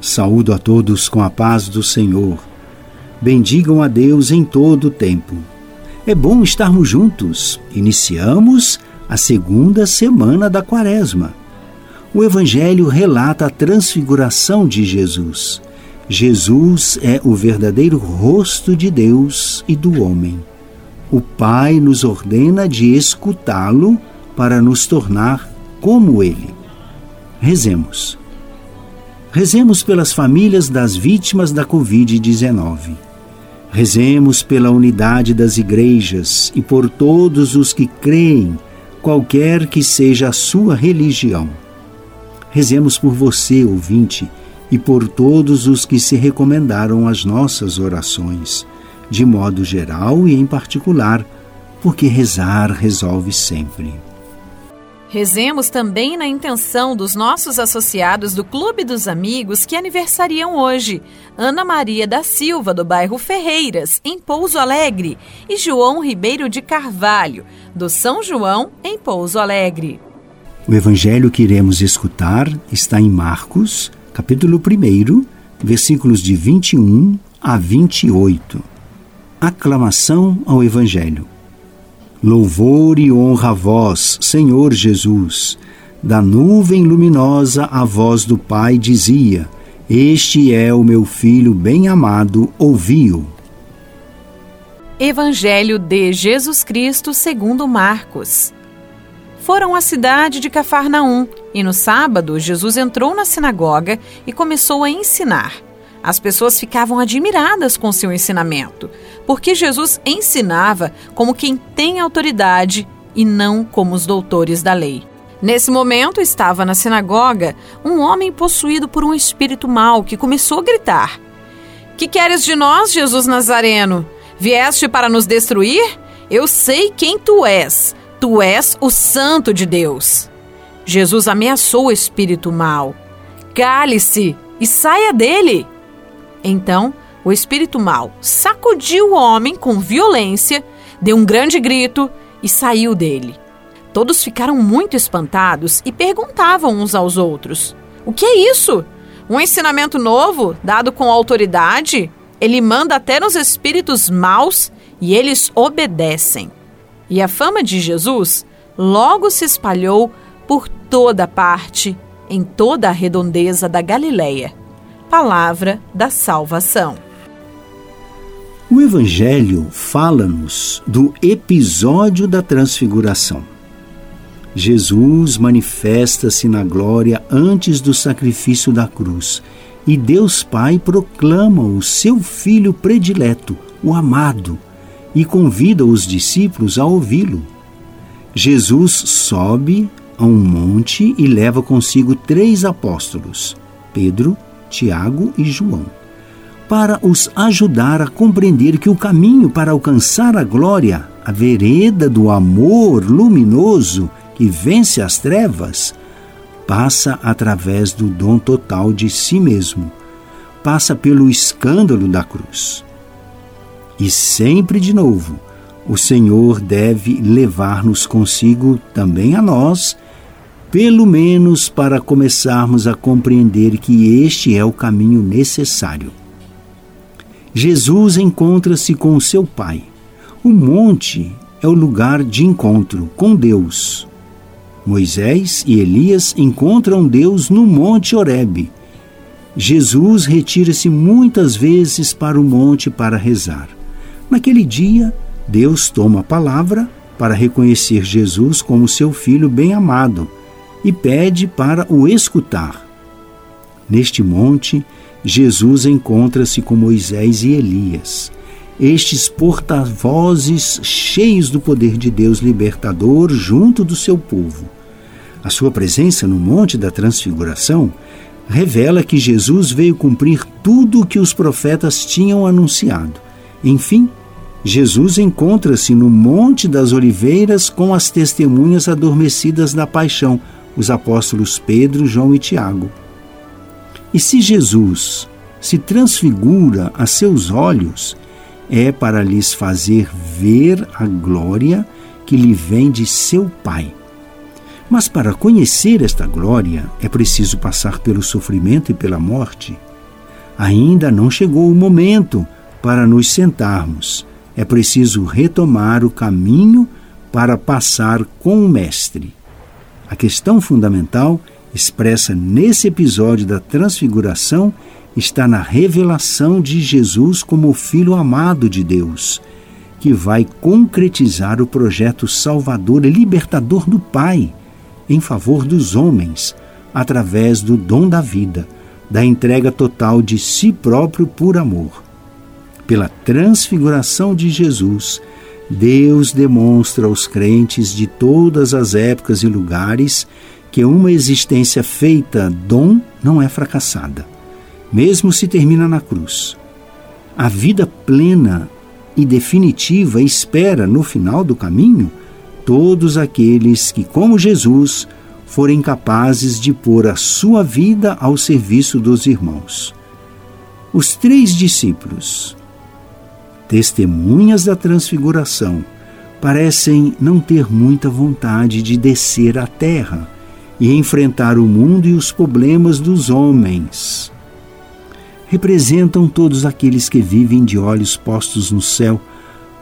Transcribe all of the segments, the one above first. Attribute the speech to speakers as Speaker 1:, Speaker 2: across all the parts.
Speaker 1: Saúdo a todos com a paz do Senhor. Bendigam a Deus em todo o tempo. É bom estarmos juntos. Iniciamos a segunda semana da Quaresma. O Evangelho relata a transfiguração de Jesus. Jesus é o verdadeiro rosto de Deus e do homem. O Pai nos ordena de escutá-lo para nos tornar como ele. Rezemos. Rezemos pelas famílias das vítimas da Covid-19. Rezemos pela unidade das igrejas e por todos os que creem, qualquer que seja a sua religião. Rezemos por você, ouvinte, e por todos os que se recomendaram às nossas orações, de modo geral e em particular, porque rezar resolve sempre.
Speaker 2: Rezemos também na intenção dos nossos associados do Clube dos Amigos que aniversariam hoje: Ana Maria da Silva, do bairro Ferreiras, em Pouso Alegre, e João Ribeiro de Carvalho, do São João, em Pouso Alegre.
Speaker 1: O evangelho que iremos escutar está em Marcos, capítulo 1, versículos de 21 a 28. Aclamação ao evangelho. Louvor e honra a vós, Senhor Jesus. Da nuvem luminosa a voz do Pai dizia: Este é o meu filho bem-amado, ouvi-o.
Speaker 2: Evangelho de Jesus Cristo segundo Marcos. Foram à cidade de Cafarnaum e no sábado Jesus entrou na sinagoga e começou a ensinar. As pessoas ficavam admiradas com seu ensinamento, porque Jesus ensinava como quem tem autoridade e não como os doutores da lei. Nesse momento estava na sinagoga um homem possuído por um espírito mau que começou a gritar: Que queres de nós, Jesus Nazareno? Vieste para nos destruir? Eu sei quem tu és. Tu és o Santo de Deus. Jesus ameaçou o espírito mau. Cale-se e saia dele. Então, o espírito mau sacudiu o homem com violência, deu um grande grito e saiu dele. Todos ficaram muito espantados e perguntavam uns aos outros: O que é isso? Um ensinamento novo, dado com autoridade? Ele manda até nos espíritos maus e eles obedecem. E a fama de Jesus logo se espalhou por toda parte, em toda a redondeza da Galileia palavra da salvação.
Speaker 1: O Evangelho fala-nos do episódio da transfiguração. Jesus manifesta-se na glória antes do sacrifício da cruz e Deus Pai proclama o seu Filho predileto, o amado, e convida os discípulos a ouvi-lo. Jesus sobe a um monte e leva consigo três apóstolos: Pedro, Tiago e João, para os ajudar a compreender que o caminho para alcançar a glória, a vereda do amor luminoso que vence as trevas, passa através do dom total de si mesmo, passa pelo escândalo da cruz. E sempre de novo, o Senhor deve levar-nos consigo também a nós pelo menos para começarmos a compreender que este é o caminho necessário. Jesus encontra-se com seu Pai. O monte é o lugar de encontro com Deus. Moisés e Elias encontram Deus no Monte Horebe. Jesus retira-se muitas vezes para o monte para rezar. Naquele dia, Deus toma a palavra para reconhecer Jesus como seu filho bem-amado e pede para o escutar. Neste monte, Jesus encontra-se com Moisés e Elias, estes porta-vozes cheios do poder de Deus libertador junto do seu povo. A sua presença no Monte da Transfiguração revela que Jesus veio cumprir tudo o que os profetas tinham anunciado. Enfim, Jesus encontra-se no Monte das Oliveiras com as testemunhas adormecidas da paixão, os apóstolos Pedro, João e Tiago. E se Jesus se transfigura a seus olhos, é para lhes fazer ver a glória que lhe vem de seu Pai. Mas para conhecer esta glória é preciso passar pelo sofrimento e pela morte. Ainda não chegou o momento para nos sentarmos. É preciso retomar o caminho para passar com o Mestre. A questão fundamental, expressa nesse episódio da Transfiguração, está na revelação de Jesus como o Filho amado de Deus, que vai concretizar o projeto salvador e libertador do Pai em favor dos homens, através do dom da vida, da entrega total de si próprio por amor. Pela transfiguração de Jesus, Deus demonstra aos crentes de todas as épocas e lugares que uma existência feita dom não é fracassada, mesmo se termina na cruz. A vida plena e definitiva espera no final do caminho todos aqueles que, como Jesus, forem capazes de pôr a sua vida ao serviço dos irmãos. Os três discípulos, testemunhas da transfiguração, parecem não ter muita vontade de descer à terra e enfrentar o mundo e os problemas dos homens. Representam todos aqueles que vivem de olhos postos no céu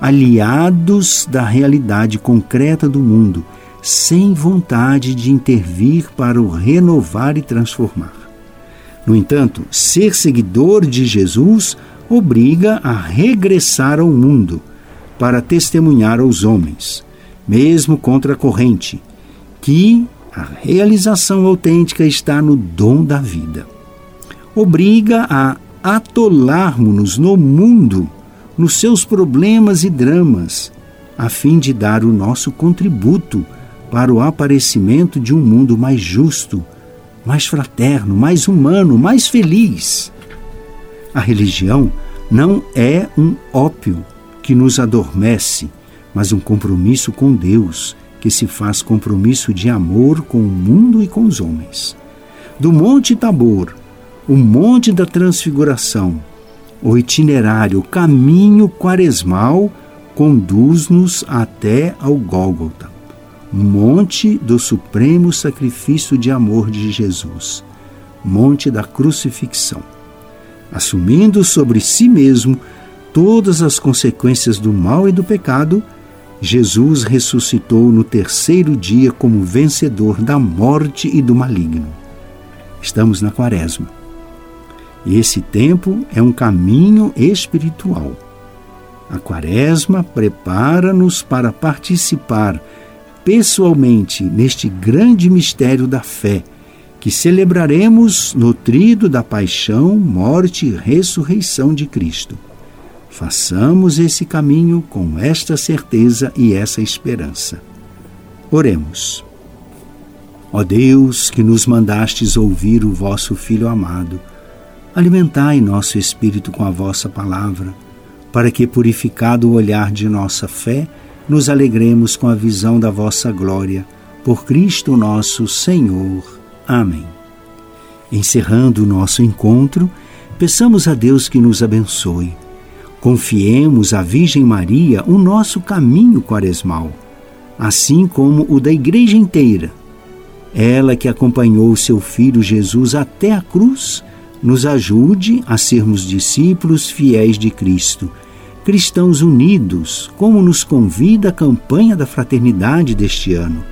Speaker 1: aliados da realidade concreta do mundo, sem vontade de intervir para o renovar e transformar. No entanto, ser seguidor de Jesus obriga a regressar ao mundo para testemunhar aos homens, mesmo contra a corrente, que a realização autêntica está no dom da vida. Obriga a atolarmos-nos no mundo nos seus problemas e dramas, a fim de dar o nosso contributo para o aparecimento de um mundo mais justo, mais fraterno, mais humano, mais feliz. A religião não é um ópio que nos adormece, mas um compromisso com Deus, que se faz compromisso de amor com o mundo e com os homens. Do Monte Tabor, o Monte da Transfiguração, o itinerário, o caminho quaresmal conduz-nos até ao Gólgota, monte do supremo sacrifício de amor de Jesus, monte da crucifixão. Assumindo sobre si mesmo todas as consequências do mal e do pecado, Jesus ressuscitou no terceiro dia como vencedor da morte e do maligno. Estamos na Quaresma e esse tempo é um caminho espiritual. A Quaresma prepara-nos para participar pessoalmente neste grande mistério da fé, que celebraremos nutrido da paixão, morte e ressurreição de Cristo. Façamos esse caminho com esta certeza e essa esperança. Oremos. Ó Deus, que nos mandastes ouvir o vosso Filho amado, Alimentai nosso espírito com a vossa palavra, para que, purificado o olhar de nossa fé, nos alegremos com a visão da vossa glória. Por Cristo nosso Senhor. Amém. Encerrando o nosso encontro, peçamos a Deus que nos abençoe. Confiemos à Virgem Maria o nosso caminho quaresmal, assim como o da Igreja inteira. Ela que acompanhou seu Filho Jesus até a cruz nos ajude a sermos discípulos fiéis de Cristo, cristãos unidos, como nos convida a campanha da fraternidade deste ano,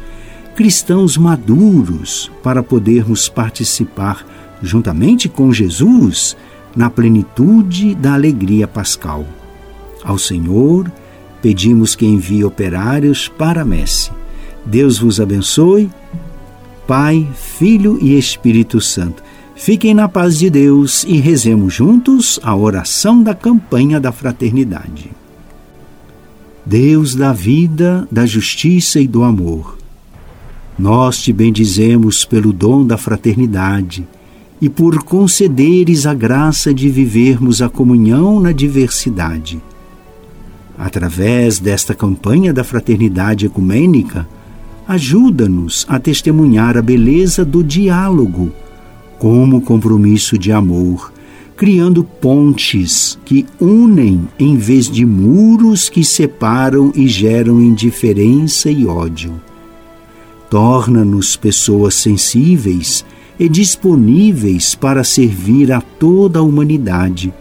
Speaker 1: cristãos maduros para podermos participar, juntamente com Jesus, na plenitude da alegria pascal. Ao Senhor, pedimos que envie operários para a messe. Deus vos abençoe, Pai, Filho e Espírito Santo. Fiquem na paz de Deus e rezemos juntos a oração da campanha da fraternidade. Deus da vida, da justiça e do amor, nós te bendizemos pelo dom da fraternidade e por concederes a graça de vivermos a comunhão na diversidade. Através desta campanha da fraternidade ecumênica, ajuda-nos a testemunhar a beleza do diálogo como compromisso de amor, criando pontes que unem em vez de muros que separam e geram indiferença e ódio. Torna-nos pessoas sensíveis e disponíveis para servir a toda a humanidade,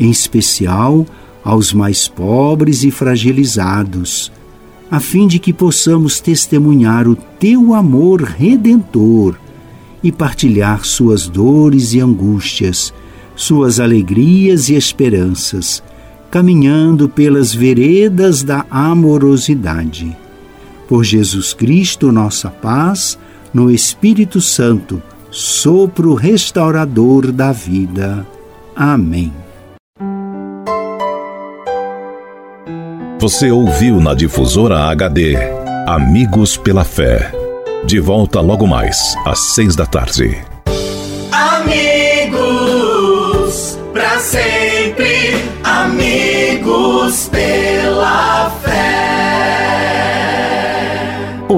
Speaker 1: em especial aos mais pobres e fragilizados, a fim de que possamos testemunhar o teu amor redentor e partilhar suas dores e angústias, suas alegrias e esperanças, caminhando pelas veredas da amorosidade. Por Jesus Cristo, nossa paz, no Espírito Santo, sopro restaurador da vida. Amém.
Speaker 3: Você ouviu na difusora HD Amigos pela Fé. De volta logo mais, às seis da tarde.
Speaker 4: Amigos, para sempre, amigos pela fé.